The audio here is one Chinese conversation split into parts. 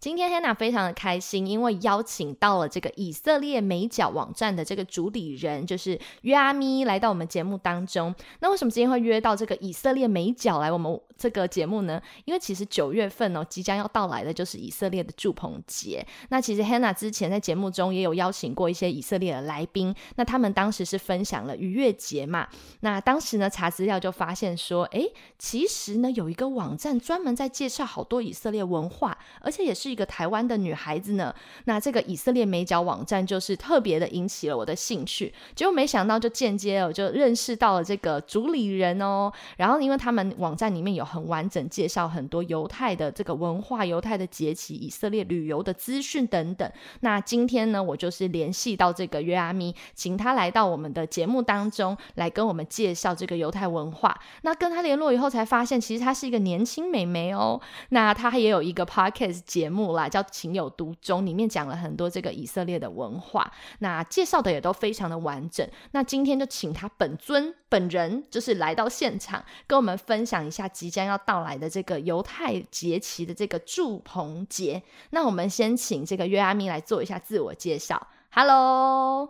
今天 Hannah 非常的开心，因为邀请到了这个以色列美角网站的这个主理人，就是约阿咪来到我们节目当中。那为什么今天会约到这个以色列美角来我们这个节目呢？因为其实九月份哦，即将要到来的就是以色列的祝棚节。那其实 Hannah 之前在节目中也有邀请过一些以色列的来宾，那他们当时是分享了逾越节嘛。那当时呢查资料就发现说，哎，其实呢有一个网站专门在介绍好多以色列文化，而且也是。一个台湾的女孩子呢，那这个以色列美角网站就是特别的引起了我的兴趣，结果没想到就间接我就认识到了这个主理人哦，然后因为他们网站里面有很完整介绍很多犹太的这个文化、犹太的节气、以色列旅游的资讯等等，那今天呢，我就是联系到这个约阿咪，请他来到我们的节目当中来跟我们介绍这个犹太文化。那跟他联络以后才发现，其实她是一个年轻美眉哦，那她也有一个 podcast 节目。目啦，叫情有独钟，里面讲了很多这个以色列的文化，那介绍的也都非常的完整。那今天就请他本尊本人，就是来到现场，跟我们分享一下即将将要到来的这个犹太节期的这个祝棚节。那我们先请这个约阿咪来做一下自我介绍。Hello，Hello，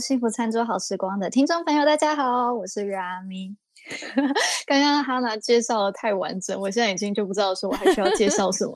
幸福餐桌好时光的听众朋友，大家好，我是约阿咪。刚刚哈娜介绍的太完整，我现在已经就不知道说我还需要介绍什么。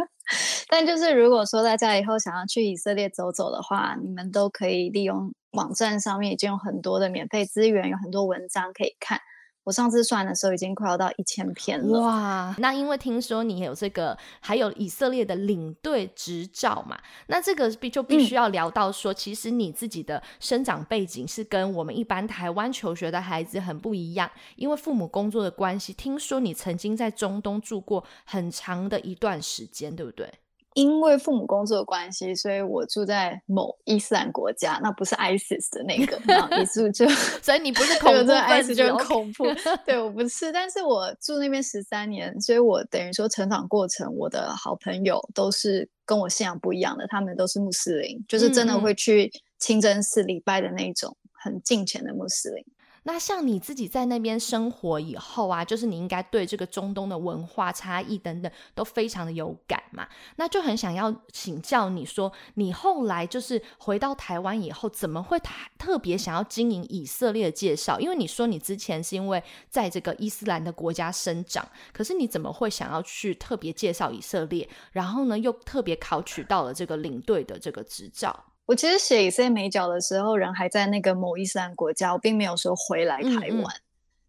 但就是如果说大家以后想要去以色列走走的话，你们都可以利用网站上面已经有很多的免费资源，有很多文章可以看。我上次算的时候已经快要到一千篇了哇！那因为听说你有这个，还有以色列的领队执照嘛，那这个必就必须要聊到说，其实你自己的生长背景是跟我们一般台湾求学的孩子很不一样，因为父母工作的关系。听说你曾经在中东住过很长的一段时间，对不对？因为父母工作的关系，所以我住在某伊斯兰国家，那不是 ISIS 的那个，然后你住就，所以你不是 恐怖分子，就很恐怖。对我不是，但是我住那边十三年，所以我等于说成长过程，我的好朋友都是跟我信仰不一样的，他们都是穆斯林，就是真的会去清真寺礼拜的那种很敬虔的穆斯林。那像你自己在那边生活以后啊，就是你应该对这个中东的文化差异等等都非常的有感嘛。那就很想要请教你说，你后来就是回到台湾以后，怎么会特别想要经营以色列的介绍？因为你说你之前是因为在这个伊斯兰的国家生长，可是你怎么会想要去特别介绍以色列？然后呢，又特别考取到了这个领队的这个执照？我其实写以色列美角的时候，人还在那个某伊斯兰国家，我并没有说回来台湾，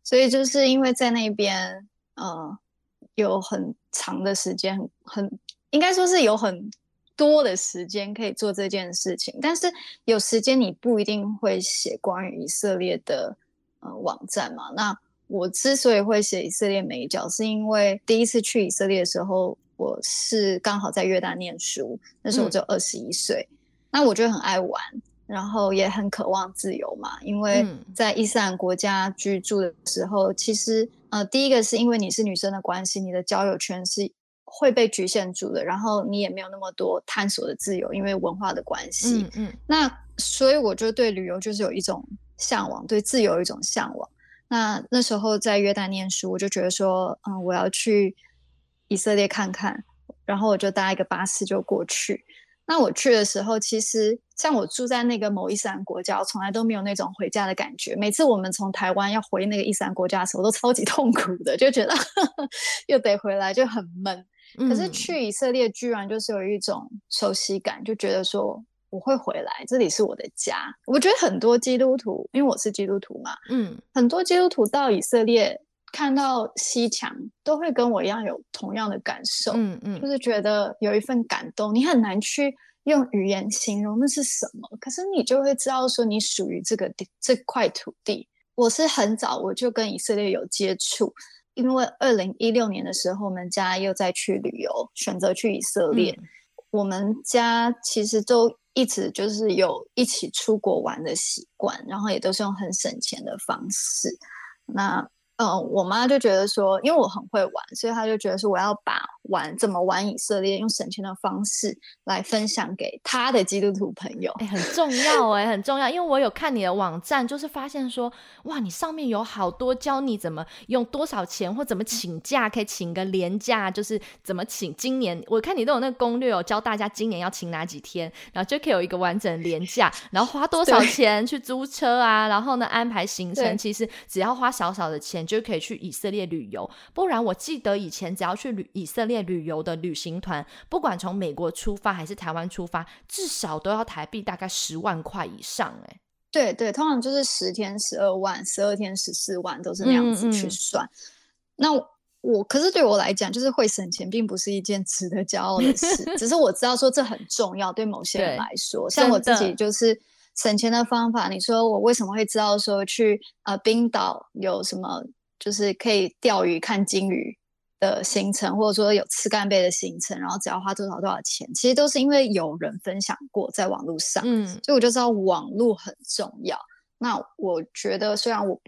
所以就是因为在那边，呃，有很长的时间，很很应该说是有很多的时间可以做这件事情。但是有时间你不一定会写关于以色列的呃网站嘛？那我之所以会写以色列美角，是因为第一次去以色列的时候，我是刚好在约旦念书，那时候我就二十一岁。那我就很爱玩，然后也很渴望自由嘛。因为在伊斯兰国家居住的时候，其实呃，第一个是因为你是女生的关系，你的交友圈是会被局限住的，然后你也没有那么多探索的自由，因为文化的关系。嗯嗯。那所以我就对旅游就是有一种向往，对自由有一种向往。那那时候在约旦念书，我就觉得说，嗯，我要去以色列看看，然后我就搭一个巴士就过去。那我去的时候，其实像我住在那个某伊斯兰国家，我从来都没有那种回家的感觉。每次我们从台湾要回那个伊斯兰国家的时候，都超级 痛苦的，就觉得 又得回来，就很闷。可是去以色列，居然就是有一种熟悉感，就觉得说我会回来，这里是我的家。我觉得很多基督徒，因为我是基督徒嘛，嗯，很多基督徒到以色列。看到西墙都会跟我一样有同样的感受，嗯嗯，就是觉得有一份感动，你很难去用语言形容那是什么，可是你就会知道说你属于这个地这块土地。我是很早我就跟以色列有接触，因为二零一六年的时候，我们家又再去旅游，选择去以色列。我们家其实都一直就是有一起出国玩的习惯，然后也都是用很省钱的方式。那嗯，我妈就觉得说，因为我很会玩，所以她就觉得说，我要把玩怎么玩以色列，用省钱的方式来分享给她的基督徒朋友。哎，很重要哎，很重要，因为我有看你的网站，就是发现说，哇，你上面有好多教你怎么用多少钱或怎么请假，可以请个年假，就是怎么请。今年我看你都有那个攻略哦，教大家今年要请哪几天，然后就可以有一个完整的年假，然后花多少 钱去租车啊，然后呢安排行程，其实只要花少少的钱。就可以去以色列旅游，不然我记得以前只要去旅以色列旅游的旅行团，不管从美国出发还是台湾出发，至少都要台币大概十万块以上。哎，对对，通常就是十天十二万，十二天十四万，都是那样子去算。那我可是对我来讲，就是会省钱，并不是一件值得骄傲的事。只是我知道说这很重要，对某些人来说，像我自己就是。省钱的方法，你说我为什么会知道说去呃冰岛有什么就是可以钓鱼看鲸鱼的行程，或者说有吃干贝的行程，然后只要花多少多少钱，其实都是因为有人分享过在网络上，嗯，所以我就知道网络很重要。那我觉得虽然我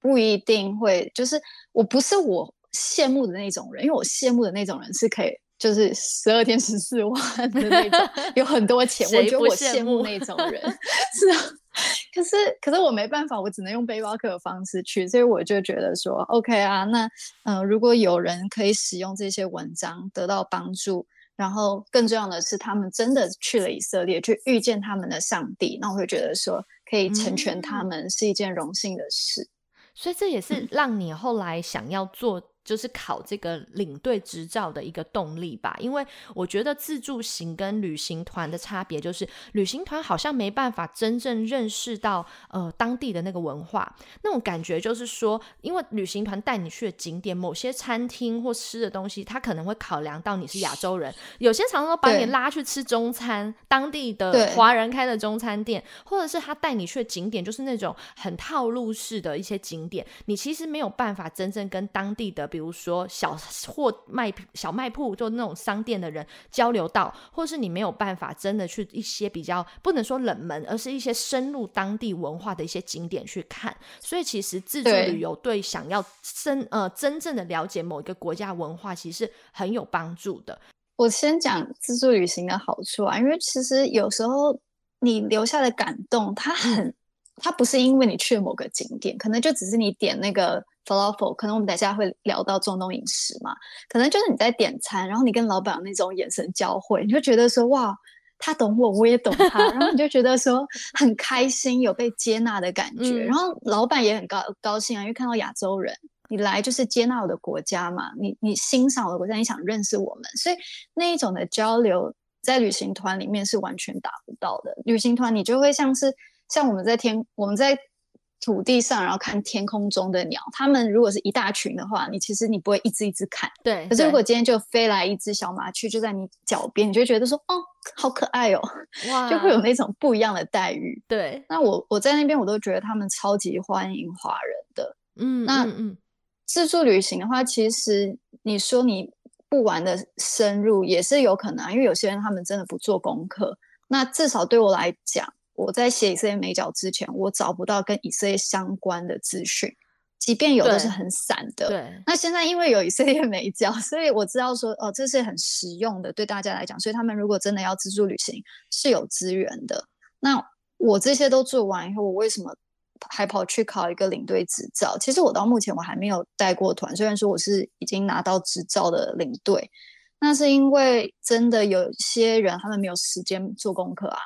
不一定会，就是我不是我羡慕的那种人，因为我羡慕的那种人是可以。就是十二天十四 万的那种，有很多钱，我觉得我羡慕那种人。是啊，可是可是我没办法，我只能用背包客的方式去，所以我就觉得说，OK 啊，那嗯，如果有人可以使用这些文章得到帮助，然后更重要的是，他们真的去了以色列，去遇见他们的上帝，那我会觉得说，可以成全他们是一件荣幸的事。所以这也是让你后来想要做。就是考这个领队执照的一个动力吧，因为我觉得自助行跟旅行团的差别就是，旅行团好像没办法真正认识到呃当地的那个文化，那种感觉就是说，因为旅行团带你去的景点，某些餐厅或吃的东西，他可能会考量到你是亚洲人，有些常常把你拉去吃中餐，当地的华人开的中餐店，或者是他带你去的景点就是那种很套路式的一些景点，你其实没有办法真正跟当地的比。如说小货卖小卖铺，就那种商店的人交流到，或是你没有办法真的去一些比较不能说冷门，而是一些深入当地文化的一些景点去看。所以其实自助旅游对想要深呃真正的了解某一个国家文化，其实很有帮助的。我先讲自助旅行的好处啊，因为其实有时候你留下的感动，它很，它不是因为你去了某个景点，可能就只是你点那个。falafel，可能我们等下会聊到中东饮食嘛？可能就是你在点餐，然后你跟老板那种眼神交汇，你就觉得说哇，他懂我，我也懂他，然后你就觉得说 很开心，有被接纳的感觉。然后老板也很高高兴啊，因为看到亚洲人，你来就是接纳我的国家嘛，你你欣赏我的国家，你想认识我们，所以那一种的交流在旅行团里面是完全达不到的。旅行团你就会像是像我们在天我们在。土地上，然后看天空中的鸟。它们如果是一大群的话，你其实你不会一只一只看。对。可是如果今天就飞来一只小麻雀，就在你脚边，你就觉得说，哦，好可爱哦，哇，就会有那种不一样的待遇。对。那我我在那边，我都觉得他们超级欢迎华人的。嗯。那嗯，自助旅行的话，其实你说你不玩的深入也是有可能，因为有些人他们真的不做功课。那至少对我来讲。我在写以色列美角之前，我找不到跟以色列相关的资讯，即便有，都是很散的。对。那现在因为有以色列美角，所以我知道说，哦，这是很实用的，对大家来讲。所以他们如果真的要自助旅行，是有资源的。那我这些都做完以后，我为什么还跑去考一个领队执照？其实我到目前我还没有带过团，虽然说我是已经拿到执照的领队，那是因为真的有些人他们没有时间做功课啊。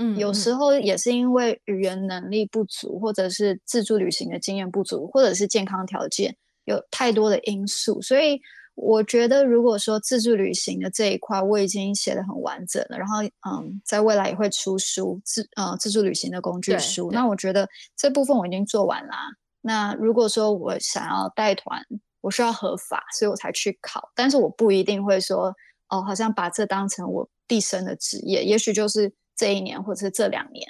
嗯，有时候也是因为语言能力不足，或者是自助旅行的经验不足，或者是健康条件有太多的因素，所以我觉得如果说自助旅行的这一块我已经写的很完整了，然后嗯，在未来也会出书自呃自助旅行的工具书，那我觉得这部分我已经做完啦。那如果说我想要带团，我需要合法，所以我才去考，但是我不一定会说哦，好像把这当成我毕生的职业，也许就是。这一年或者是这两年，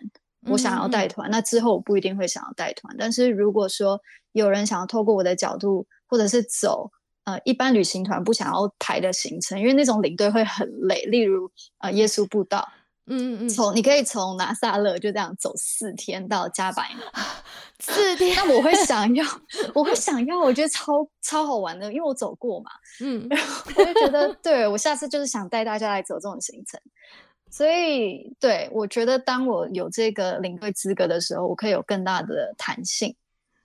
我想要带团，那之后我不一定会想要带团。但是如果说有人想要透过我的角度，或者是走呃一般旅行团不想要排的行程，因为那种领队会很累。例如呃耶稣步道，嗯嗯嗯，从你可以从拿撒勒就这样走四天到加百农，四天。那我会 想要，我会想要，我觉得超超好玩的，因为我走过嘛，嗯，我就觉得对我下次就是想带大家来走这种行程。所以，对我觉得，当我有这个领队资格的时候，我可以有更大的弹性，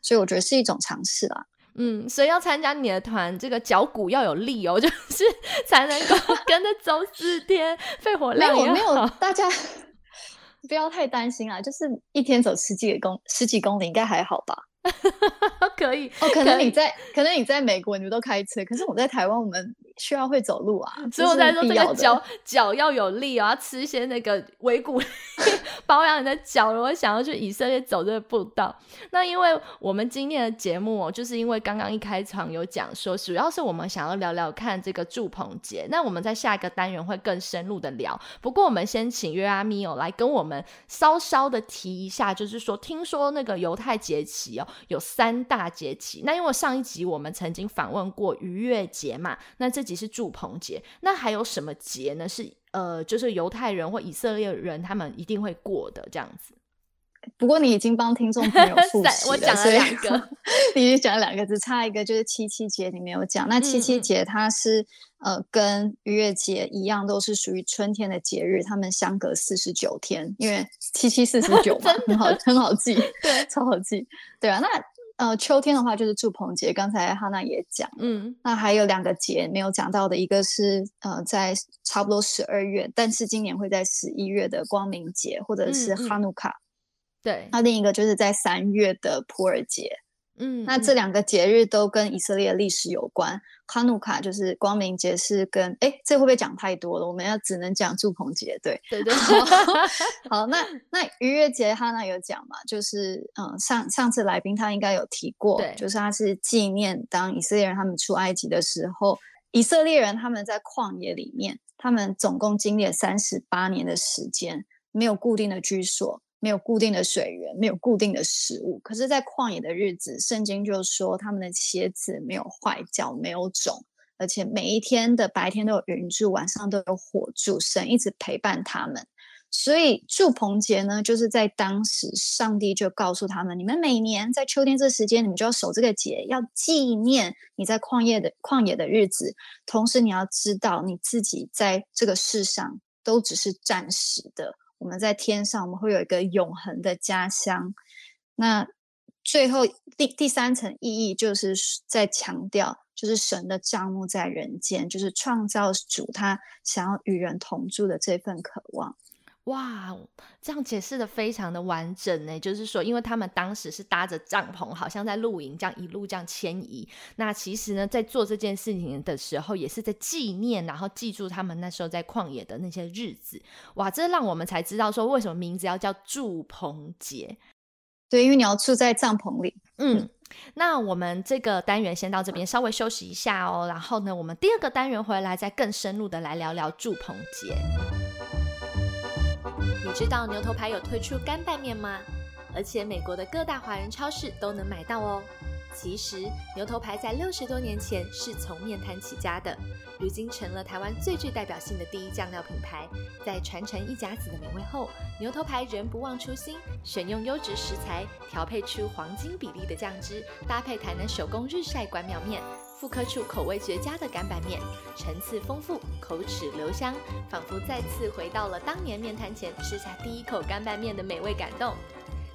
所以我觉得是一种尝试啦。嗯，所以要参加你的团，这个脚骨要有力哦，就是才能够 跟着走四天，肺活量也没有，大家不要太担心啊，就是一天走十几公十几公里，应该还好吧。可以哦，可能你在，可能你在美国，你们都开车，可是我在台湾，我们需要会走路啊，所以我在说这个脚脚要有力啊，要吃一些那个维骨 保养你的脚。如果想要去以色列走这个步道，那因为我们今天的节目哦，就是因为刚刚一开场有讲说，主要是我们想要聊聊看这个祝棚节，那我们在下一个单元会更深入的聊。不过我们先请约阿米哦来跟我们稍稍的提一下，就是说听说那个犹太节期哦。有三大节气，那因为上一集我们曾经访问过逾越节嘛，那这集是祝棚节，那还有什么节呢？是呃，就是犹太人或以色列人他们一定会过的这样子。不过你已经帮听众朋友复习了，我讲了两个，你已经讲了两个，只差一个就是七七节你没有讲。那七七节它是呃跟逾越节一样，都是属于春天的节日，他们相隔四十九天，因为七七四十九嘛，很好很好记，对，超好记，对啊。那呃秋天的话就是祝棚节，刚才哈娜也讲，嗯，那还有两个节没有讲到的，一个是呃在差不多十二月，但是今年会在十一月的光明节，或者是哈努卡。对，那另一个就是在三月的普洱节，嗯，那这两个节日都跟以色列历史有关。哈努卡就是光明节，是跟哎，这会不会讲太多了？我们要只能讲祝棚节，对，对对。好，那那逾越节哈娜有讲嘛？就是嗯，上上次来宾他应该有提过，就是他是纪念当以色列人他们出埃及的时候，以色列人他们在旷野里面，他们总共经历了三十八年的时间，没有固定的居所。没有固定的水源，没有固定的食物。可是，在旷野的日子，圣经就说他们的鞋子没有坏，脚没有肿，而且每一天的白天都有云柱，晚上都有火柱，神一直陪伴他们。所以，祝棚节呢，就是在当时，上帝就告诉他们：你们每年在秋天这时间，你们就要守这个节，要纪念你在旷野的旷野的日子。同时，你要知道你自己在这个世上都只是暂时的。我们在天上，我们会有一个永恒的家乡。那最后第第三层意义，就是在强调，就是神的账目在人间，就是创造主他想要与人同住的这份渴望。哇，这样解释的非常的完整呢。就是说，因为他们当时是搭着帐篷，好像在露营，这样一路这样迁移。那其实呢，在做这件事情的时候，也是在纪念，然后记住他们那时候在旷野的那些日子。哇，这让我们才知道说，为什么名字要叫祝棚节。对，因为你要住在帐篷里。嗯，那我们这个单元先到这边，稍微休息一下哦。然后呢，我们第二个单元回来，再更深入的来聊聊祝棚节。你知道牛头牌有推出干拌面吗？而且美国的各大华人超市都能买到哦。其实牛头牌在六十多年前是从面摊起家的，如今成了台湾最具代表性的第一酱料品牌。在传承一甲子的美味后，牛头牌仍不忘初心，选用优质食材，调配出黄金比例的酱汁，搭配台南手工日晒关庙面。复刻出口味绝佳的干拌面，层次丰富，口齿留香，仿佛再次回到了当年面摊前吃下第一口干拌面的美味感动。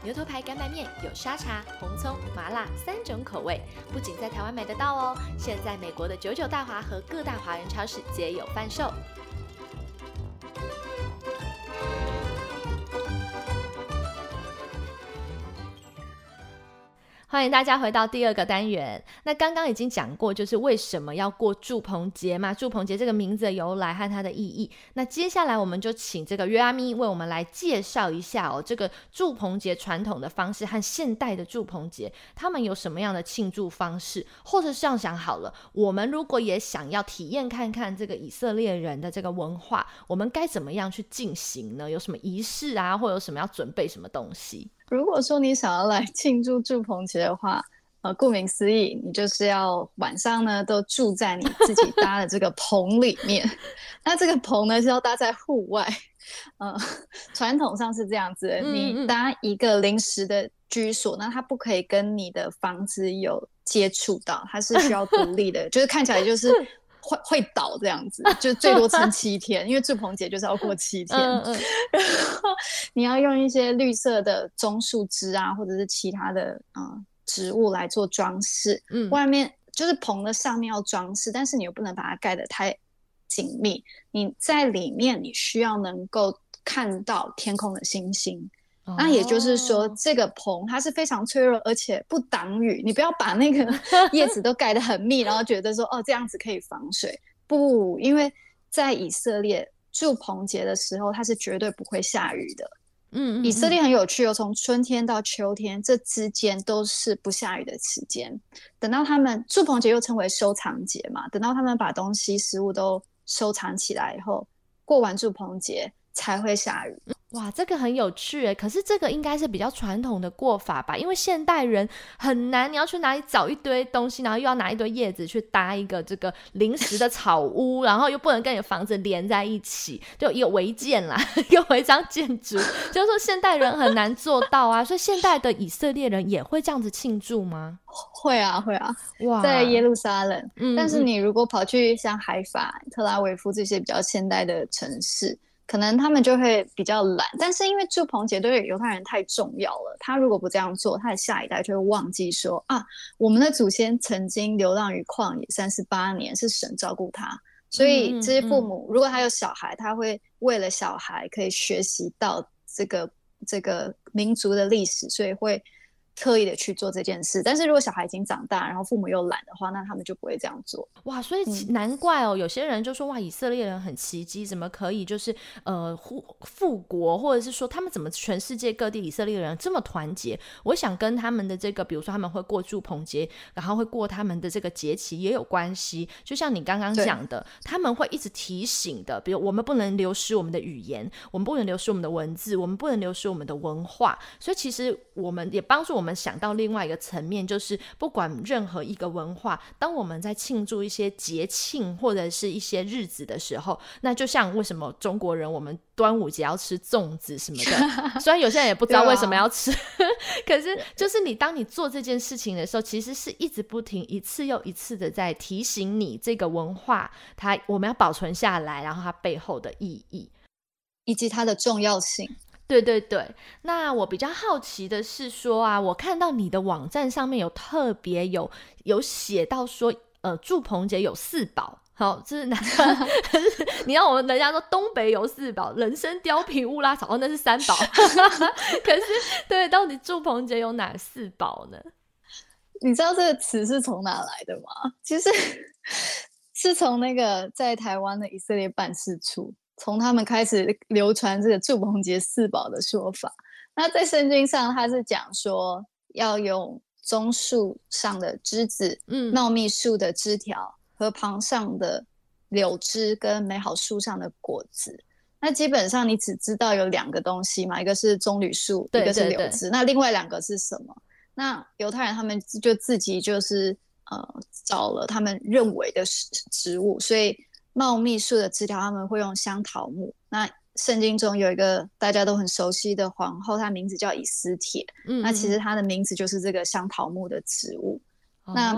牛头牌干拌面有沙茶、红葱、麻辣三种口味，不仅在台湾买得到哦，现在美国的九九大华和各大华人超市皆有贩售。欢迎大家回到第二个单元。那刚刚已经讲过，就是为什么要过祝棚节嘛？祝棚节这个名字的由来和它的意义。那接下来我们就请这个约阿咪为我们来介绍一下哦，这个祝棚节传统的方式和现代的祝棚节，他们有什么样的庆祝方式？或者是这样想好了，我们如果也想要体验看看这个以色列人的这个文化，我们该怎么样去进行呢？有什么仪式啊，或有什么要准备什么东西？如果说你想要来 庆祝祝棚节的话，呃，顾名思义，你就是要晚上呢都住在你自己搭的这个棚里面。那这个棚呢是要搭在户外，呃，传统上是这样子，你搭一个临时的居所，那它不可以跟你的房子有接触到，它是需要独立的，就是看起来就是会会倒这样子，就最多撑七天，因为住棚节就是要过七天。然后你要用一些绿色的棕树枝啊，或者是其他的啊。植物来做装饰，嗯，外面就是棚的上面要装饰，但是你又不能把它盖得太紧密。你在里面，你需要能够看到天空的星星。那也就是说，这个棚它是非常脆弱，而且不挡雨。你不要把那个 叶子都盖得很密，然后觉得说哦这样子可以防水。不，因为在以色列住棚节的时候，它是绝对不会下雨的。嗯，以色列很有趣哦，从春天到秋天这之间都是不下雨的时间。等到他们住棚节又称为收藏节嘛，等到他们把东西、食物都收藏起来以后，过完住棚节才会下雨。哇，这个很有趣诶。可是这个应该是比较传统的过法吧？因为现代人很难，你要去哪里找一堆东西，然后又要拿一堆叶子去搭一个这个临时的草屋，然后又不能跟你房子连在一起，就一个违建啦，一个违章建筑，就是说现代人很难做到啊。所以现代的以色列人也会这样子庆祝吗？会啊，会啊。哇，在耶路撒冷，嗯，但是你如果跑去像海法、特拉维夫这些比较现代的城市。可能他们就会比较懒，但是因为祝棚节对犹太人太重要了，他如果不这样做，他的下一代就会忘记说啊，我们的祖先曾经流浪于旷野三十八年，是神照顾他，所以这些父母如果他有小孩，他会为了小孩可以学习到这个这个民族的历史，所以会。特意的去做这件事，但是如果小孩已经长大，然后父母又懒的话，那他们就不会这样做。哇，所以难怪哦，有些人就说哇，以色列人很奇迹，怎么可以就是呃复复国，或者是说他们怎么全世界各地以色列人这么团结？我想跟他们的这个，比如说他们会过祝棚节，然后会过他们的这个节期也有关系。就像你刚刚讲的，他们会一直提醒的，比如我们不能流失我们的语言，我们不能流失我们的文字，我们不能流失我们的文化。所以其实我们也帮助我们。我们想到另外一个层面，就是不管任何一个文化，当我们在庆祝一些节庆或者是一些日子的时候，那就像为什么中国人我们端午节要吃粽子什么的，虽然有些人也不知道为什么要吃，可是就是你当你做这件事情的时候，其实是一直不停一次又一次的在提醒你这个文化，它我们要保存下来，然后它背后的意义。以及它的重要性。对对对，那我比较好奇的是说啊，我看到你的网站上面有特别有有写到说，呃，祝鹏姐有四宝，好，这是哪？你要我们人家说东北有四宝，人参、貂皮、乌拉草，那是三宝。可是，对，到底祝鹏姐有哪四宝呢？你知道这个词是从哪来的吗？其实 是从那个在台湾的以色列办事处。从他们开始流传这个祝棚节四宝的说法，那在圣经上他是讲说要用棕树上的枝子、嗯，茂密树的枝条和旁上的柳枝跟美好树上的果子。那基本上你只知道有两个东西嘛，一个是棕榈树，一个是柳枝。那另外两个是什么？那犹太人他们就自己就是呃找了他们认为的植植物，所以。茂密树的枝条，他们会用香桃木。那圣经中有一个大家都很熟悉的皇后，她名字叫以斯帖。嗯，那其实她的名字就是这个香桃木的植物。那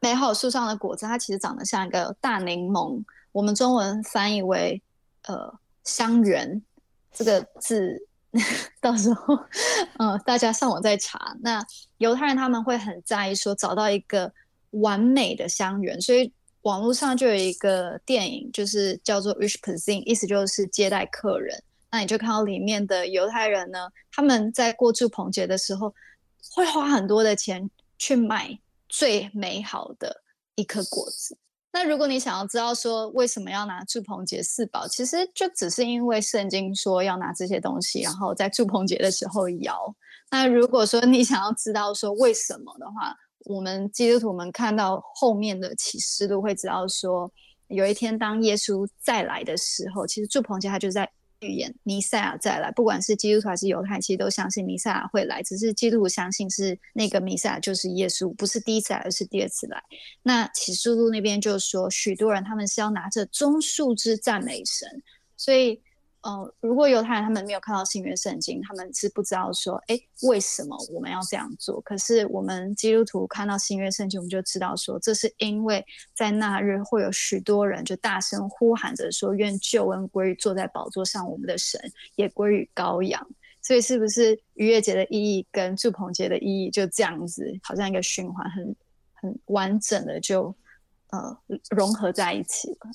美好树上的果子，它其实长得像一个大柠檬。我们中文翻译为呃香橼这个字，到时候呃大家上网再查。那犹太人他们会很在意说找到一个完美的香橼，所以。网络上就有一个电影，就是叫做《Rich Cuisine》，意思就是接待客人。那你就看到里面的犹太人呢，他们在过祝棚节的时候，会花很多的钱去买最美好的一颗果子。那如果你想要知道说为什么要拿祝棚节四宝，其实就只是因为圣经说要拿这些东西，然后在祝棚节的时候摇。那如果说你想要知道说为什么的话，我们基督徒们看到后面的启示录，会知道说，有一天当耶稣再来的时候，其实祝棚节他就在预言弥赛亚再来，不管是基督徒还是犹太，其实都相信弥赛亚会来。只是基督徒相信是那个弥赛亚就是耶稣，不是第一次来，而是第二次来。那启示录那边就说，许多人他们是要拿着棕树枝赞美神，所以。呃，如果犹太人他们没有看到新约圣经，他们是不知道说，哎，为什么我们要这样做？可是我们基督徒看到新约圣经，我们就知道说，这是因为在那日会有许多人就大声呼喊着说，愿救恩归于坐在宝座上我们的神，也归于羔羊。所以，是不是逾越节的意义跟祝棚节的意义就这样子，好像一个循环，很很完整的就呃融合在一起了？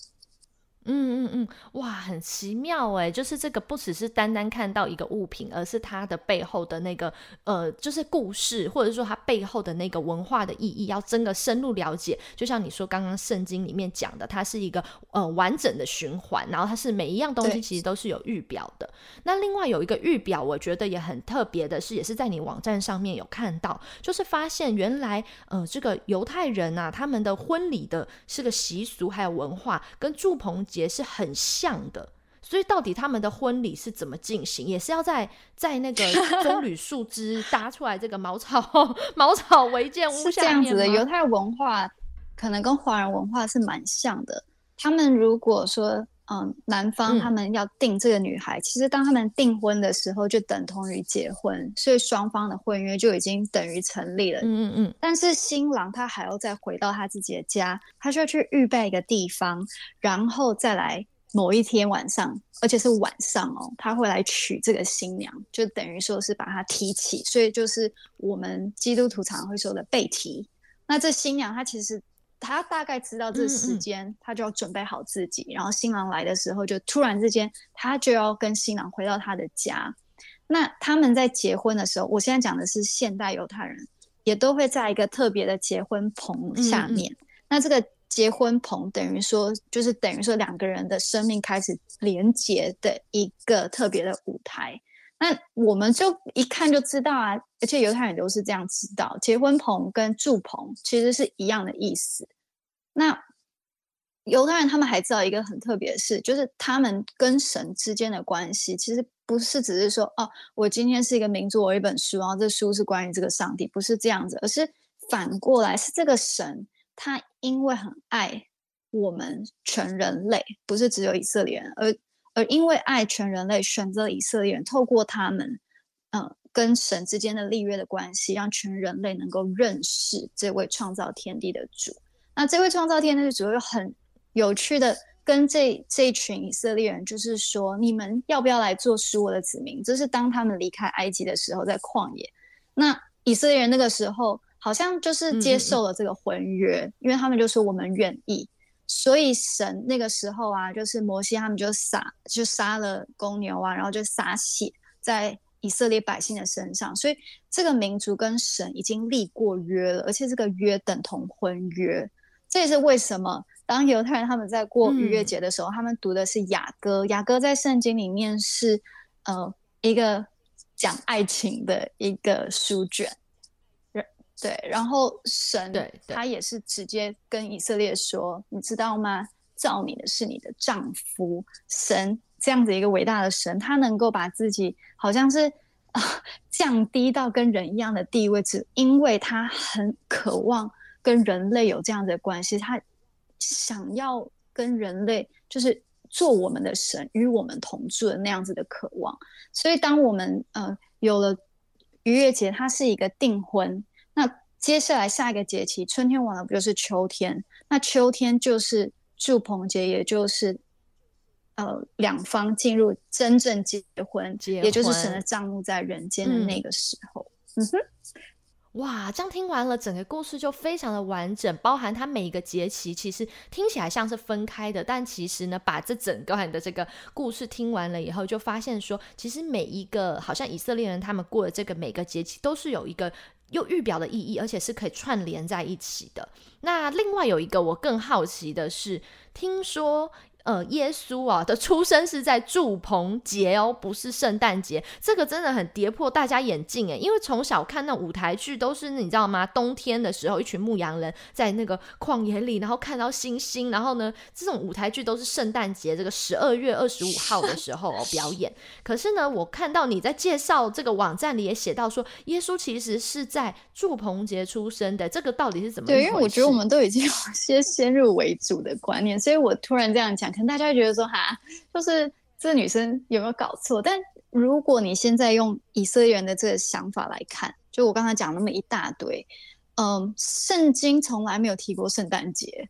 嗯嗯嗯，哇，很奇妙哎！就是这个不只是单单看到一个物品，而是它的背后的那个呃，就是故事，或者说它背后的那个文化的意义，要真的深入了解。就像你说刚刚圣经里面讲的，它是一个呃完整的循环，然后它是每一样东西其实都是有预表的。那另外有一个预表，我觉得也很特别的是，也是在你网站上面有看到，就是发现原来呃这个犹太人啊，他们的婚礼的是个习俗还有文化，跟祝棚。节是很像的，所以到底他们的婚礼是怎么进行？也是要在在那个棕榈树枝搭出来这个茅草 茅草违建屋下面这样子的犹太文化可能跟华人文化是蛮像的。他们如果说嗯，男方他们要定这个女孩，其实当他们订婚的时候，就等同于结婚，所以双方的婚约就已经等于成立了。嗯嗯嗯。但是新郎他还要再回到他自己的家，他需要去预备一个地方，然后再来某一天晚上，而且是晚上哦，他会来娶这个新娘，就等于说是把她提起，所以就是我们基督徒常会说的被提。那这新娘她其实。他大概知道这时间，他就要准备好自己。然后新郎来的时候，就突然之间，他就要跟新郎回到他的家。那他们在结婚的时候，我现在讲的是现代犹太人，也都会在一个特别的结婚棚下面。那这个结婚棚等于说，就是等于说两个人的生命开始连结的一个特别的舞台。那我们就一看就知道啊，而且犹太人都是这样知道，结婚棚跟住棚其实是一样的意思。那犹太人他们还知道一个很特别的事，就是他们跟神之间的关系，其实不是只是说哦，我今天是一个民族，我有一本书，然后这书是关于这个上帝，不是这样子，而是反过来是这个神，他因为很爱我们全人类，不是只有以色列人，而。而因为爱全人类，选择以色列人，透过他们，嗯，跟神之间的立约的关系，让全人类能够认识这位创造天地的主。那这位创造天地的主又很有趣的跟这这一群以色列人，就是说，你们要不要来做属我的子民？这是当他们离开埃及的时候，在旷野。那以色列人那个时候好像就是接受了这个婚约，因为他们就说我们愿意。所以神那个时候啊，就是摩西他们就杀就杀了公牛啊，然后就撒血在以色列百姓的身上。所以这个民族跟神已经立过约了，而且这个约等同婚约。这也是为什么当犹太人他们在过逾越节的时候，他们读的是雅歌。雅歌在圣经里面是呃一个讲爱情的一个书卷。对，然后神他也是直接跟以色列说：“你知道吗？造你的是你的丈夫。神这样子一个伟大的神，他能够把自己好像是啊降低到跟人一样的地位，只因为他很渴望跟人类有这样的关系，他想要跟人类就是做我们的神，与我们同住的那样子的渴望。所以，当我们呃有了逾越节，它是一个订婚。”那接下来下一个节气，春天完了不就是秋天？那秋天就是祝棚节，也就是呃两方进入真正结婚，也就是神的账目在人间的那个时候。嗯哼。哇，这样听完了，整个故事就非常的完整，包含它每一个节期，其实听起来像是分开的，但其实呢，把这整个的这个故事听完了以后，就发现说，其实每一个好像以色列人他们过的这个每个节期，都是有一个又预表的意义，而且是可以串联在一起的。那另外有一个我更好奇的是，听说呃，耶稣啊的出生是在祝棚节哦，不是圣诞节，这个真的很跌破大家眼镜诶，因为从小看那舞台剧都是你知道吗？冬天的时候，一群牧羊人在那个旷野里，然后看到星星，然后呢，这种舞台剧都是圣诞节这个十二月二十五号的时候表演。可是呢，我看到你在介绍这个网站里也写到说，耶稣其实是在祝棚节出生的，这个到底是怎么？对，因为我觉得我们都已经有 些先入为主的观念，所以我突然这样讲。可能大家会觉得说哈，就是这女生有没有搞错？但如果你现在用以色列人的这个想法来看，就我刚才讲那么一大堆，嗯，圣经从来没有提过圣诞节，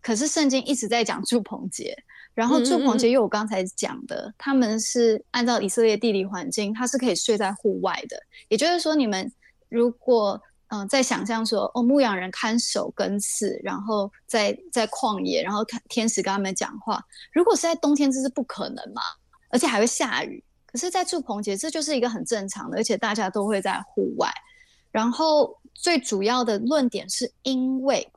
可是圣经一直在讲祝棚节。然后祝棚节又我刚才讲的，他们是按照以色列地理环境，它是可以睡在户外的。也就是说，你们如果嗯，在想象说，哦，牧羊人看守跟刺，然后在在旷野，然后看天使跟他们讲话。如果是在冬天，这是不可能嘛？而且还会下雨。可是，在祝棚节，这就是一个很正常的，而且大家都会在户外。然后最主要的论点是因为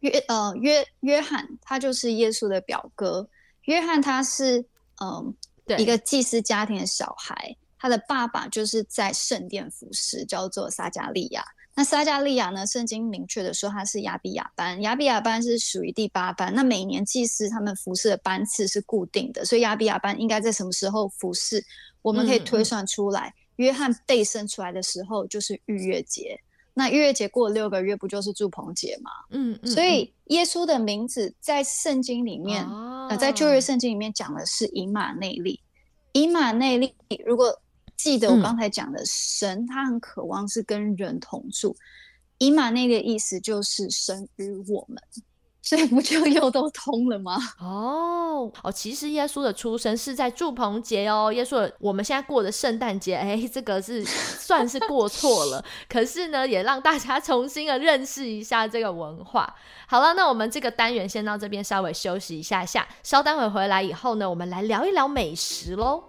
约呃约约翰他就是耶稣的表哥，约翰他是嗯一个祭司家庭的小孩，他的爸爸就是在圣殿服侍，叫做撒加利亚。那撒加利亚呢？圣经明确的说他是亚比亚班，亚比亚班是属于第八班。那每年祭司他们服侍的班次是固定的，所以亚比亚班应该在什么时候服侍？我们可以推算出来。约翰被生出来的时候就是逾越节，那逾越节过了六个月，不就是祝棚节吗？嗯嗯。所以耶稣的名字在圣经里面，呃，在旧约圣经里面讲的是以马内利。以马内利，如果记得我刚才讲的，神他很渴望是跟人同住。以马内的意思就是神与我们，所以不就又都通了吗？哦哦，其实耶稣的出生是在祝棚节哦。耶稣我们现在过的圣诞节，哎，这个是算是过错了。可是呢，也让大家重新的认识一下这个文化。好了，那我们这个单元先到这边稍微休息一下下，稍待会回来以后呢，我们来聊一聊美食喽。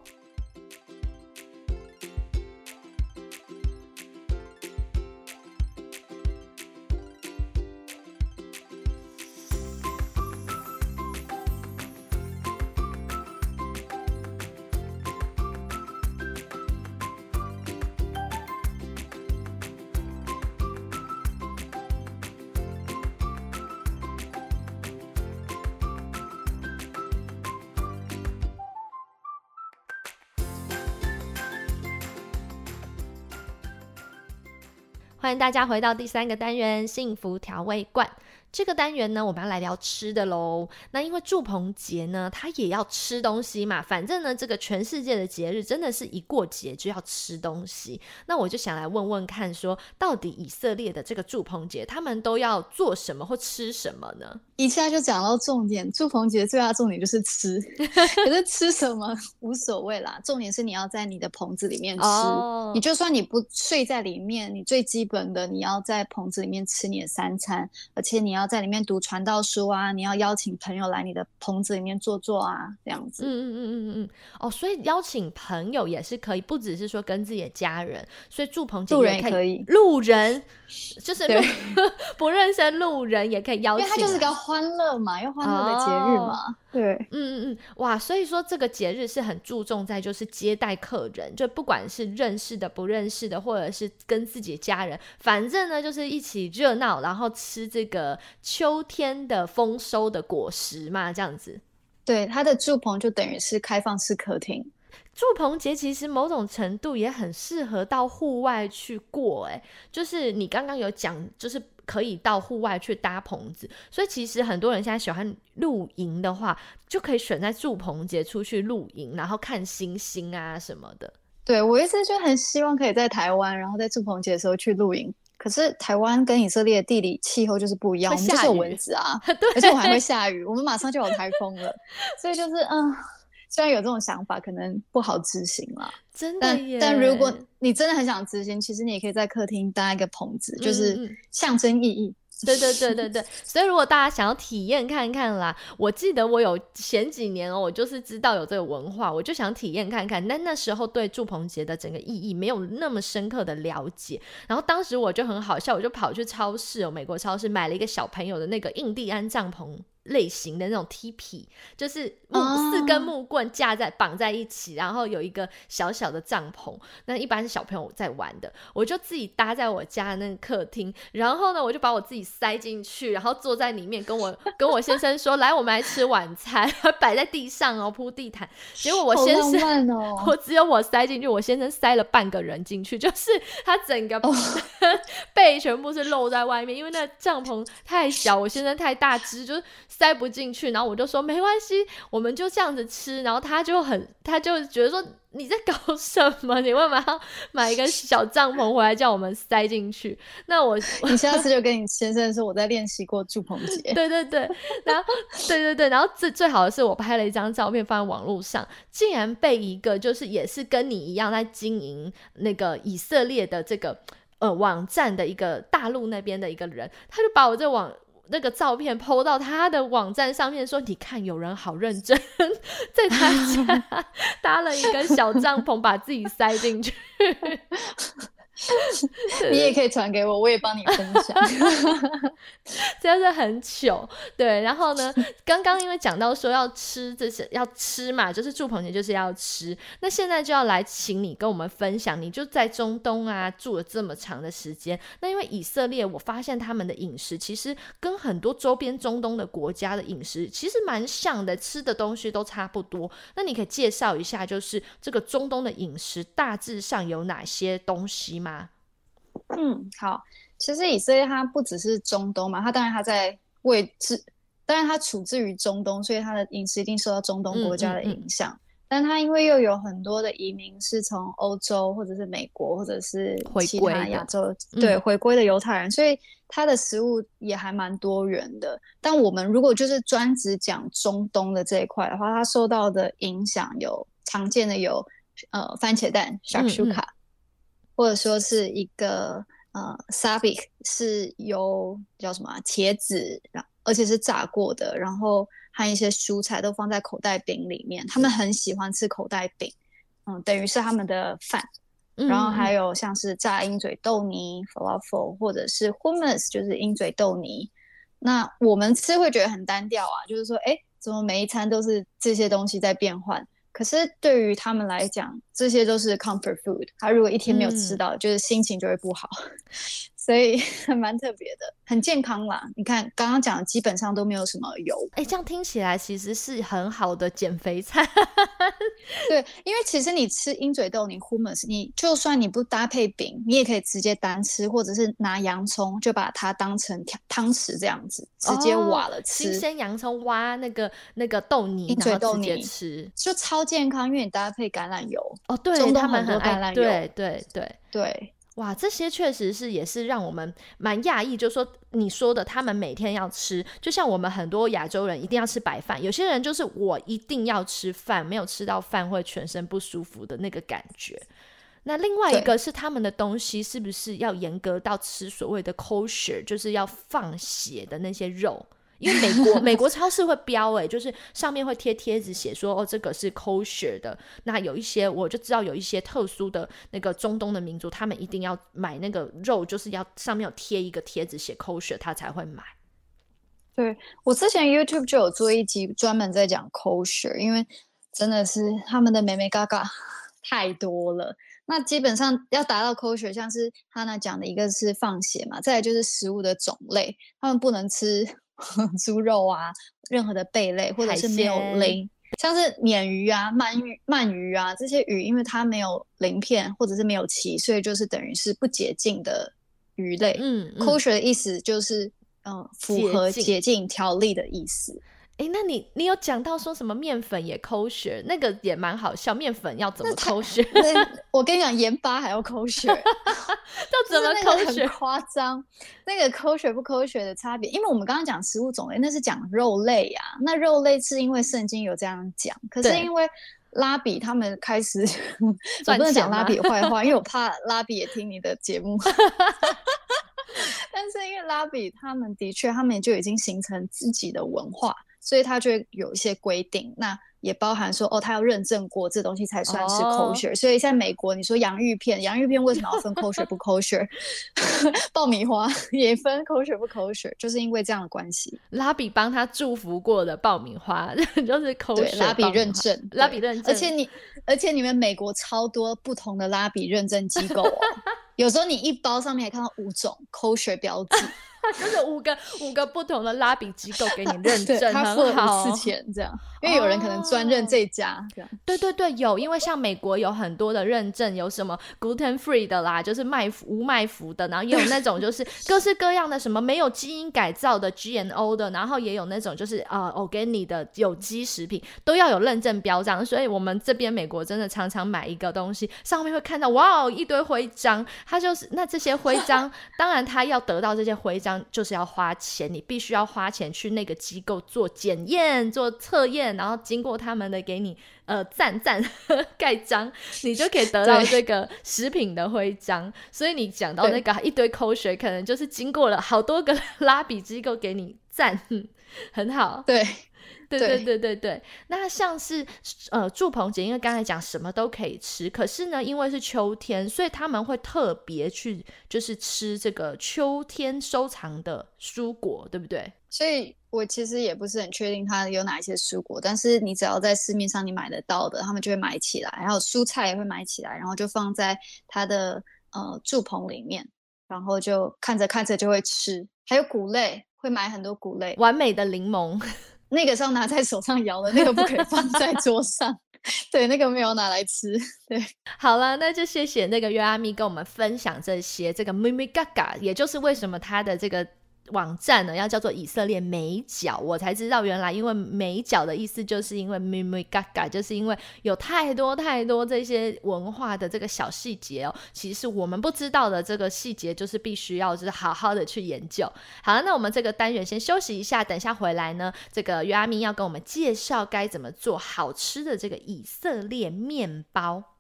欢迎大家回到第三个单元——幸福调味罐。这个单元呢，我们要来聊吃的喽。那因为祝棚节呢，它也要吃东西嘛。反正呢，这个全世界的节日真的是一过节就要吃东西。那我就想来问问看，说到底以色列的这个祝棚节，他们都要做什么或吃什么呢？一下就讲到重点，祝棚节最大重点就是吃。可是吃什么无所谓啦，重点是你要在你的棚子里面吃。你就算你不睡在里面，你最基本的你要在棚子里面吃你的三餐，而且你要。要在里面读传道书啊！你要邀请朋友来你的棚子里面坐坐啊，这样子。嗯嗯嗯嗯嗯哦，所以邀请朋友也是可以，不只是说跟自己的家人，所以住棚路人也可以，路人就是 不认识路人也可以邀请，因为它就是个欢乐嘛，又欢乐的节日嘛。对，嗯嗯嗯，哇，所以说这个节日是很注重在就是接待客人，就不管是认识的、不认识的，或者是跟自己家人，反正呢就是一起热闹，然后吃这个秋天的丰收的果实嘛，这样子。对，它的住棚就等于是开放式客厅。住棚节其实某种程度也很适合到户外去过，哎，就是你刚刚有讲，就是。可以到户外去搭棚子，所以其实很多人现在喜欢露营的话，就可以选在住棚节出去露营，然后看星星啊什么的。对我一直就很希望可以在台湾，然后在住棚节的时候去露营。可是台湾跟以色列的地理气候就是不一样，我们就是有蚊子啊，而且我还会下雨，我们马上就有台风了，所以就是嗯。虽然有这种想法，可能不好执行了。真的，但但如果你真的很想执行，其实你也可以在客厅搭一个棚子，就是象征意义。对对对对对。所以如果大家想要体验看看啦，我记得我有前几年哦，我就是知道有这个文化，我就想体验看看。但那时候对祝鹏节的整个意义没有那么深刻的了解。然后当时我就很好笑，我就跑去超市哦，美国超市买了一个小朋友的那个印第安帐篷。类型的那种踢皮，就是木四根木棍架在绑在一起，然后有一个小小的帐篷。那一般是小朋友在玩的，我就自己搭在我家的那个客厅，然后呢，我就把我自己塞进去，然后坐在里面，跟我跟我先生说：“来，我们来吃晚餐。”摆在地上哦，铺地毯。结果我先生，我只有我塞进去，我先生塞了半个人进去，就是他整个背全部是露在外面，因为那帐篷太小，我先生太大只，就。塞不进去，然后我就说没关系，我们就这样子吃。然后他就很，他就觉得说你在搞什么？你为什么要买一个小帐篷回来叫我们塞进去？那 我你下次就跟你先生说我在练习过祝棚节。对对对，然后对对对，然后最最好的是我拍了一张照片放在网络上，竟然被一个就是也是跟你一样在经营那个以色列的这个呃网站的一个大陆那边的一个人，他就把我这网。那个照片 PO 到他的网站上面，说：“你看，有人好认真，在他家 搭了一个小帐篷，把自己塞进去。”你也可以传给我，我也帮你分享。真的是很糗，对。然后呢，刚刚因为讲到说要吃这些，要吃嘛，就是住棚节就是要吃。那现在就要来请你跟我们分享，你就在中东啊住了这么长的时间。那因为以色列，我发现他们的饮食其实跟很多周边中东的国家的饮食其实蛮像的，吃的东西都差不多。那你可以介绍一下，就是这个中东的饮食大致上有哪些东西吗？嗯，好。其实以色列它不只是中东嘛，它当然它在位置，当然它处置于中东，所以它的饮食一定受到中东国家的影响。但它因为又有很多的移民是从欧洲或者是美国或者是其他亚洲对回归的犹太人，所以它的食物也还蛮多元的。但我们如果就是专职讲中东的这一块的话，它受到的影响有常见的有呃番茄蛋 （shakshuka）。或者说是一个呃，sabi 是由叫什么茄子，然而且是炸过的，然后和一些蔬菜都放在口袋饼里面。他们很喜欢吃口袋饼，嗯，等于是他们的饭。然后还有像是炸鹰嘴豆泥 （falafel） 或者是 hummus，就是鹰嘴豆泥。那我们吃会觉得很单调啊，就是说，哎，怎么每一餐都是这些东西在变换？可是对于他们来讲，这些都是 comfort food。他如果一天没有吃到，就是心情就会不好。所以 还蛮特别的，很健康啦。你看刚刚讲的，基本上都没有什么油。哎，这样听起来其实是很好的减肥餐。对，因为其实你吃鹰嘴豆，你 hummus，你就算你不搭配饼，你也可以直接单吃，或者是拿洋葱就把它当成汤匙这样子，直接挖了吃。新鲜洋葱挖那个那个豆泥，鹰嘴豆泥吃，就超健康，因为你搭配橄榄油。哦，对，他们很橄榄油。对对对对。哇，这些确实是也是让我们蛮讶异，就是说你说的，他们每天要吃，就像我们很多亚洲人一定要吃白饭，有些人就是我一定要吃饭，没有吃到饭会全身不舒服的那个感觉。那另外一个是他们的东西是不是要严格到吃所谓的 kosher，就是要放血的那些肉？因为美国美国超市会标哎，就是上面会贴贴纸写说哦，这个是 kosher 的。那有一些我就知道有一些特殊的那个中东的民族，他们一定要买那个肉，就是要上面有贴一个贴纸写 kosher，他才会买。对我之前 YouTube 就有做一集专门在讲 kosher，因为真的是他们的美美嘎嘎太多了。那基本上要达到 kosher，像是他那讲的一个是放血嘛，再来就是食物的种类，他们不能吃。猪肉啊，任何的贝类或者是没有鳞，像是鲶鱼啊、鳗鱼、鳗鱼啊这些鱼，因为它没有鳞片或者是没有鳍，所以就是等于是不洁净的鱼类。嗯，kosher 的意思就是嗯，符合洁净条例的意思。哎，那你你有讲到说什么面粉也抠血，那个也蛮好笑。面粉要怎么抠血？我跟你讲，盐巴还要抠血 要怎么抠血？夸张，那个抠血不抠血的差别，因为我们刚刚讲食物种类，那是讲肉类呀。那肉类是因为圣经有这样讲，可是因为拉比他们开始，我不能讲拉比坏话，因为我怕拉比也听你的节目。但是因为拉比他们的确，他们就已经形成自己的文化。所以它就会有一些规定，那也包含说，哦，他要认证过这东西才算是 kosher。所以在美国，你说洋芋片，洋芋片为什么要分 kosher 不 kosher？爆米花 也分 kosher 不 kosher，就是因为这样的关系。拉比帮他祝福过的爆米花 就是 kosher。拉比认证，拉比认证。而且你，而且你们美国超多不同的拉比认证机构哦，有时候你一包上面还看到五种 kosher 标志。就是五个五个不同的拉比机构给你 认证，他付了五次钱这样，因为有人可能专认这家这样。对对对，有，因为像美国有很多的认证，有什么 gluten free 的啦，就是麦无麦麸的，然后也有那种就是 各式各样的什么没有基因改造的 GMO 的，然后也有那种就是啊 organic 的有机食品都要有认证标章。所以我们这边美国真的常常买一个东西，上面会看到哇哦一堆徽章，它就是那这些徽章，当然他要得到这些徽章。就是要花钱，你必须要花钱去那个机构做检验、做测验，然后经过他们的给你呃赞赞盖章，你就可以得到这个食品的徽章。所以你讲到那个一堆口水，可能就是经过了好多个拉比机构给你赞，很好。对。对对对对对，那像是呃祝鹏姐，因为刚才讲什么都可以吃，可是呢，因为是秋天，所以他们会特别去就是吃这个秋天收藏的蔬果，对不对？所以我其实也不是很确定它有哪一些蔬果，但是你只要在市面上你买得到的，他们就会买起来，然后蔬菜也会买起来，然后就放在它的呃祝棚里面，然后就看着看着就会吃，还有谷类会买很多谷类，完美的柠檬。那个是要拿在手上摇的，那个不可以放在桌上。对，那个没有拿来吃。对，好了，那就谢谢那个约阿咪跟我们分享这些。这个咪咪嘎嘎，也就是为什么他的这个。网站呢要叫做以色列美角，我才知道原来因为美角的意思就是因为咪咪嘎嘎就是因为有太多太多这些文化的这个小细节哦，其实我们不知道的这个细节就是必须要就是好好的去研究。好了，那我们这个单元先休息一下，等下回来呢，这个约阿咪要跟我们介绍该怎么做好吃的这个以色列面包。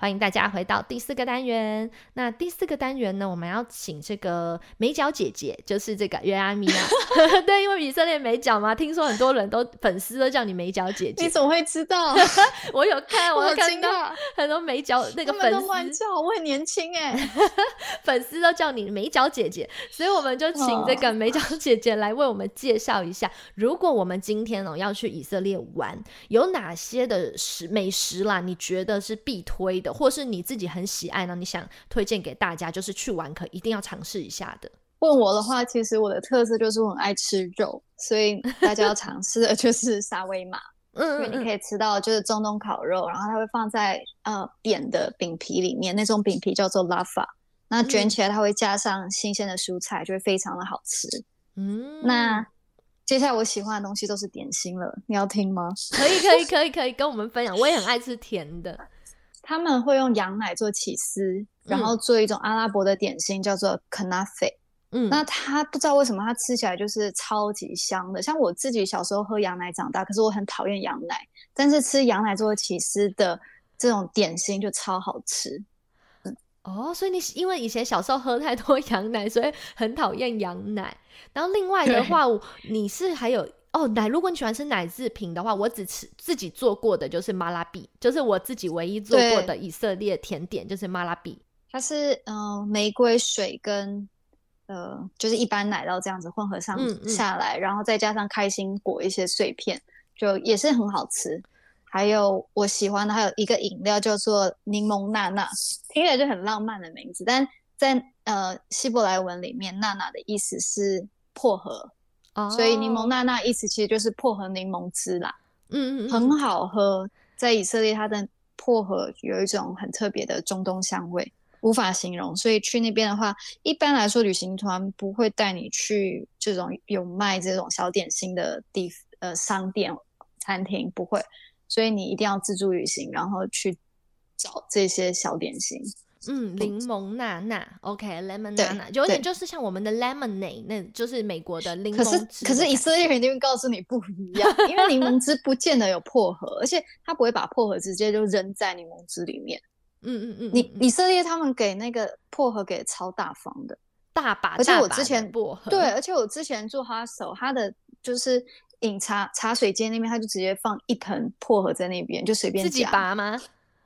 欢迎大家回到第四个单元。那第四个单元呢，我们要请这个美角姐姐，就是这个约阿米亚。对，因为以色列美角嘛，听说很多人都粉丝都叫你美角姐姐。你怎么会知道？我有看，我有看到很多美角那个粉丝叫我很年轻哎，粉丝都叫你美角姐姐，所以我们就请这个美角姐姐来为我们介绍一下，如果我们今天哦要去以色列玩，有哪些的食美食啦？你觉得是必推的？或是你自己很喜爱呢？你想推荐给大家，就是去玩可一定要尝试一下的。问我的话，其实我的特色就是我很爱吃肉，所以大家要尝试的就是沙威玛。嗯，因为你可以吃到就是中东烤肉，然后它会放在呃扁的饼皮里面，那种饼皮叫做拉法，那卷起来它会加上新鲜的蔬菜，就会非常的好吃。嗯，那接下来我喜欢的东西都是点心了，你要听吗？可以，可以，可以，可以跟我们分享。我也很爱吃甜的。他们会用羊奶做起司，然后做一种阿拉伯的点心，叫做 kanafe。嗯，那它不知道为什么它吃起来就是超级香的。像我自己小时候喝羊奶长大，可是我很讨厌羊奶，但是吃羊奶做的起司的这种点心就超好吃。嗯，哦，所以你因为以前小时候喝太多 羊奶，所以很讨厌羊奶。然后另外的话，你是还有。哦，奶，如果你喜欢吃奶制品的话，我只吃自己做过的就是马拉比，就是我自己唯一做过的以色列甜点就是马拉比。它是嗯玫瑰水跟呃就是一般奶酪这样子混合上下来，然后再加上开心果一些碎片，就也是很好吃。还有我喜欢的还有一个饮料叫做柠檬娜娜，听起来就很浪漫的名字，但在呃希伯来文里面娜娜的意思是薄荷。所以柠檬娜娜意思其实就是薄荷柠檬汁啦，嗯嗯，很好喝。在以色列，它的薄荷有一种很特别的中东香味，无法形容。所以去那边的话，一般来说旅行团不会带你去这种有卖这种小点心的地呃商店餐厅，不会。所以你一定要自助旅行，然后去找这些小点心。嗯，柠檬娜娜，OK，lemon 娜娜，有点就是像我们的 lemonade，那就是美国的柠檬汁。可是，可是以色列人一定会告诉你不一样，因为柠檬汁不见得有薄荷，而且他不会把薄荷直接就扔在柠檬汁里面。嗯嗯嗯，你以色列他们给那个薄荷给超大方的，大把，而且我之前薄荷，对，而且我之前做花手，他的就是饮茶茶水间那边，他就直接放一盆薄荷在那边，就随便自己拔吗？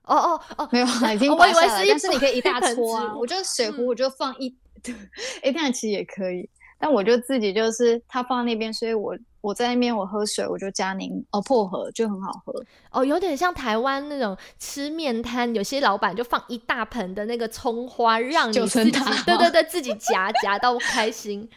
哦哦哦，没有，已经拔下来，但是你可以一大撮啊。我就水壶，我就放一，哎，这样其实也可以。但我就自己就是它放那边，所以我我在那边我喝水，我就加柠哦薄荷就很好喝。哦，有点像台湾那种吃面摊，有些老板就放一大盆的那个葱花，让你自己对对 对自己夹夹到开心。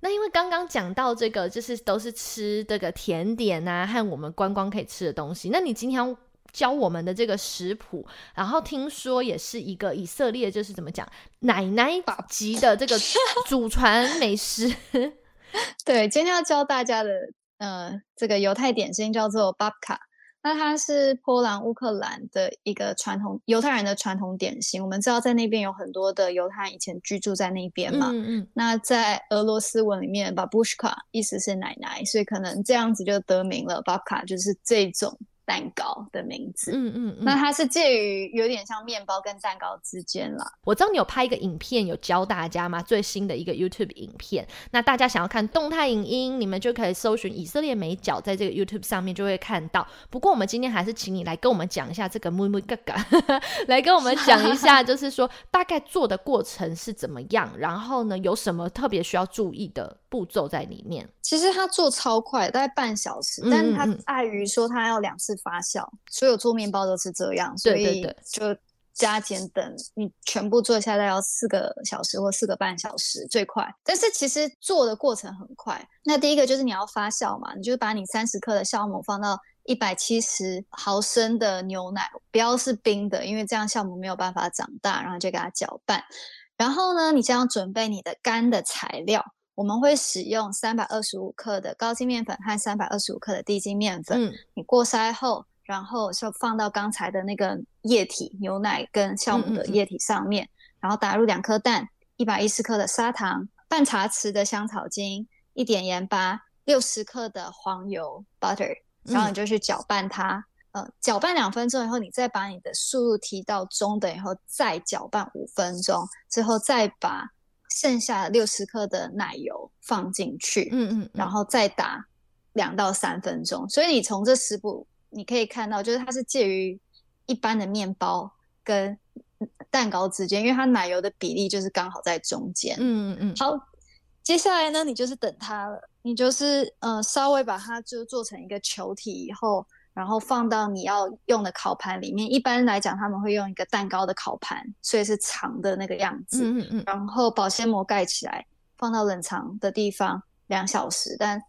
那因为刚刚讲到这个，就是都是吃这个甜点啊，和我们观光可以吃的东西。那你今天？教我们的这个食谱，然后听说也是一个以色列，就是怎么讲奶奶级的这个 祖传美食。对，今天要教大家的，呃，这个犹太点心叫做 babka，那它是波兰乌克兰的一个传统犹太人的传统点心。我们知道在那边有很多的犹太人以前居住在那边嘛，嗯嗯。那在俄罗斯文里面，babushka 意思是奶奶，所以可能这样子就得名了 babka，就是这种。蛋糕的名字，嗯嗯，那它是介于有点像面包跟蛋糕之间啦。我知道你有拍一个影片，有教大家吗？最新的一个 YouTube 影片。那大家想要看动态影音，你们就可以搜寻以色列美角，在这个 YouTube 上面就会看到。不过我们今天还是请你来跟我们讲一下这个木木嘎嘎，来跟我们讲一下，就是说大概做的过程是怎么样，然后呢有什么特别需要注意的步骤在里面。其实它做超快，大概半小时，但是它碍于说它要两次。发酵，所有做面包都是这样，所以就加减等，你全部做下来要四个小时或四个半小时最快。但是其实做的过程很快。那第一个就是你要发酵嘛，你就把你三十克的酵母放到一百七十毫升的牛奶，不要是冰的，因为这样酵母没有办法长大，然后就给它搅拌。然后呢，你将要准备你的干的材料。我们会使用三百二十五克的高筋面粉和三百二十五克的低筋面粉。嗯，你过筛后，然后就放到刚才的那个液体牛奶跟酵母的液体上面，然后打入两颗蛋，一百一十克的砂糖，半茶匙的香草精，一点盐巴，六十克的黄油 butter，然后你就去搅拌它。呃，搅拌两分钟以后，你再把你的速度提到中等以后，再搅拌五分钟，之后再把。剩下六十克的奶油放进去，嗯嗯，然后再打两到三分钟。所以你从这食谱你可以看到，就是它是介于一般的面包跟蛋糕之间，因为它奶油的比例就是刚好在中间。嗯嗯嗯。好，接下来呢，你就是等它了，你就是呃稍微把它就做成一个球体以后。然后放到你要用的烤盘里面。一般来讲，他们会用一个蛋糕的烤盘，所以是长的那个样子。嗯嗯嗯。然后保鲜膜盖起来，放到冷藏的地方两小时。但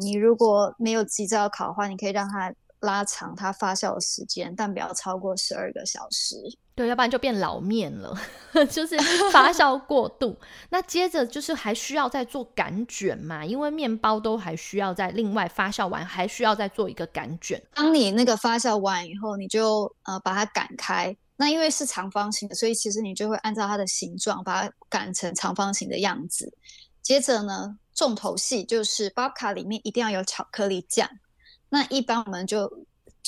你如果没有急着要烤的话，你可以让它拉长它发酵的时间，但不要超过十二个小时。对，要不然就变老面了，就是发酵过度。那接着就是还需要再做擀卷嘛，因为面包都还需要再另外发酵完，还需要再做一个擀卷。当你那个发酵完以后，你就呃把它擀开。那因为是长方形的，所以其实你就会按照它的形状把它擀成长方形的样子。接着呢，重头戏就是巴卡里面一定要有巧克力酱。那一般我们就。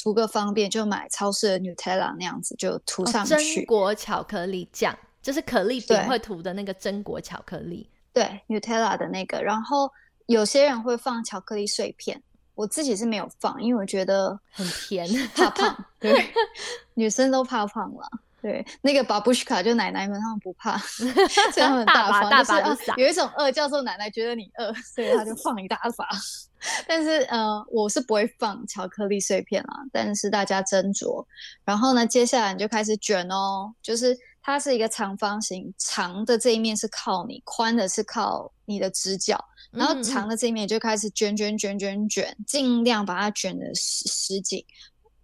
图个方便，就买超市的 Nutella 那样子，就涂上去。榛果巧克力酱，就是可丽饼会涂的那个榛果巧克力。对，Nutella 的那个。然后有些人会放巧克力碎片，我自己是没有放，因为我觉得很甜，怕胖。对，女生都怕胖了。对，那个 Babushka 就奶奶们他们不怕，所以他们大把大把的有一种饿叫做奶奶觉得你饿，所以他就放一大把。但是呃，我是不会放巧克力碎片啦，但是大家斟酌。然后呢，接下来你就开始卷哦，就是它是一个长方形，长的这一面是靠你，宽的是靠你的直角，然后长的这一面就开始卷卷卷卷卷，尽量把它卷的实实紧。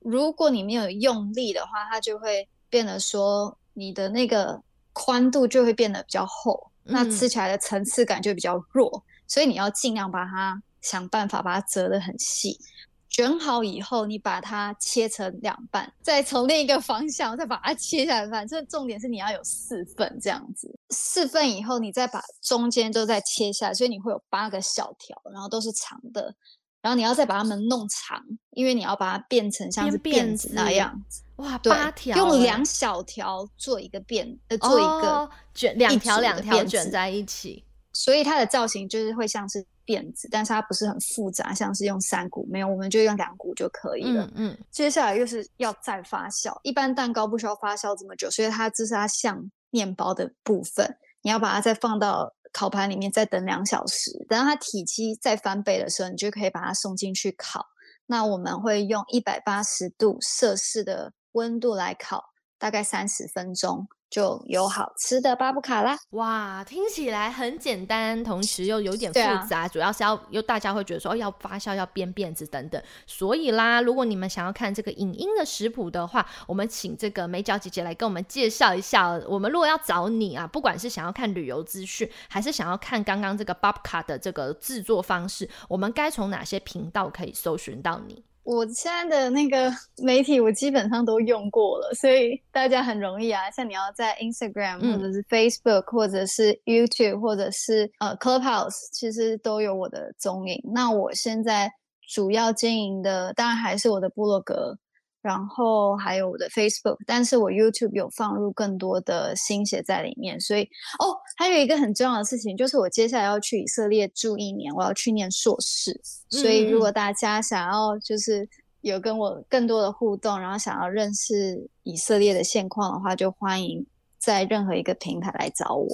如果你没有用力的话，它就会变得说你的那个宽度就会变得比较厚，那吃起来的层次感就比较弱，所以你要尽量把它想办法把它折得很细。卷好以后，你把它切成两半，再从另一个方向再把它切下来。反正重点是你要有四份这样子，四份以后你再把中间都再切下来，所以你会有八个小条，然后都是长的。然后你要再把它们弄长，因为你要把它变成像是辫子那样子。哇，八条，用两小条做一个辫，呃，做一个卷，两条两条卷在一起，所以它的造型就是会像是。辫子，但是它不是很复杂，像是用三股，没有，我们就用两股就可以了。嗯，接下来又是要再发酵，一般蛋糕不需要发酵这么久，所以它这是它像面包的部分，你要把它再放到烤盘里面，再等两小时，等到它体积再翻倍的时候，你就可以把它送进去烤。那我们会用一百八十度摄氏的温度来烤，大概三十分钟。就有好吃的巴布卡啦！哇，听起来很简单，同时又有点复杂，主要是要又大家会觉得说哦，要发酵，要编辫子等等。所以啦，如果你们想要看这个影音的食谱的话，我们请这个美角姐姐来跟我们介绍一下。我们如果要找你啊，不管是想要看旅游资讯，还是想要看刚刚这个巴布卡的这个制作方式，我们该从哪些频道可以搜寻到你？我现在的那个 媒体，我基本上都用过了，所以大家很容易啊。像你要在 Instagram 或者是 Facebook 或者是 YouTube 或者是呃 Clubhouse，其实都有我的踪影。那我现在主要经营的，当然还是我的部落格。然后还有我的 Facebook，但是我 YouTube 有放入更多的心血在里面，所以哦，还有一个很重要的事情，就是我接下来要去以色列住一年，我要去念硕士，所以如果大家想要就是有跟我更多的互动，然后想要认识以色列的现况的话，就欢迎在任何一个平台来找我。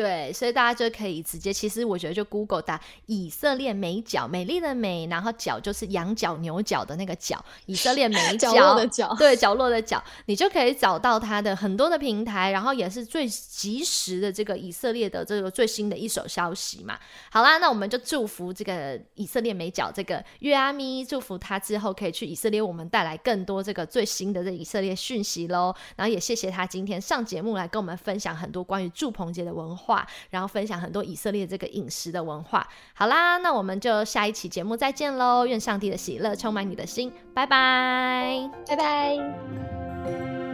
对，所以大家就可以直接，其实我觉得就 Google 打以色列美角，美丽的美，然后角就是羊角、牛角的那个角，以色列美 角的角，对，角落的角，你就可以找到它的很多的平台，然后也是最及时的这个以色列的这个最新的一手消息嘛。好啦，那我们就祝福这个以色列美角这个月阿咪，祝福他之后可以去以色列，我们带来更多这个最新的这以色列讯息喽。然后也谢谢他今天上节目来跟我们分享很多关于祝棚节的文化。话，然后分享很多以色列这个饮食的文化。好啦，那我们就下一期节目再见喽！愿上帝的喜乐充满你的心，拜拜，拜拜。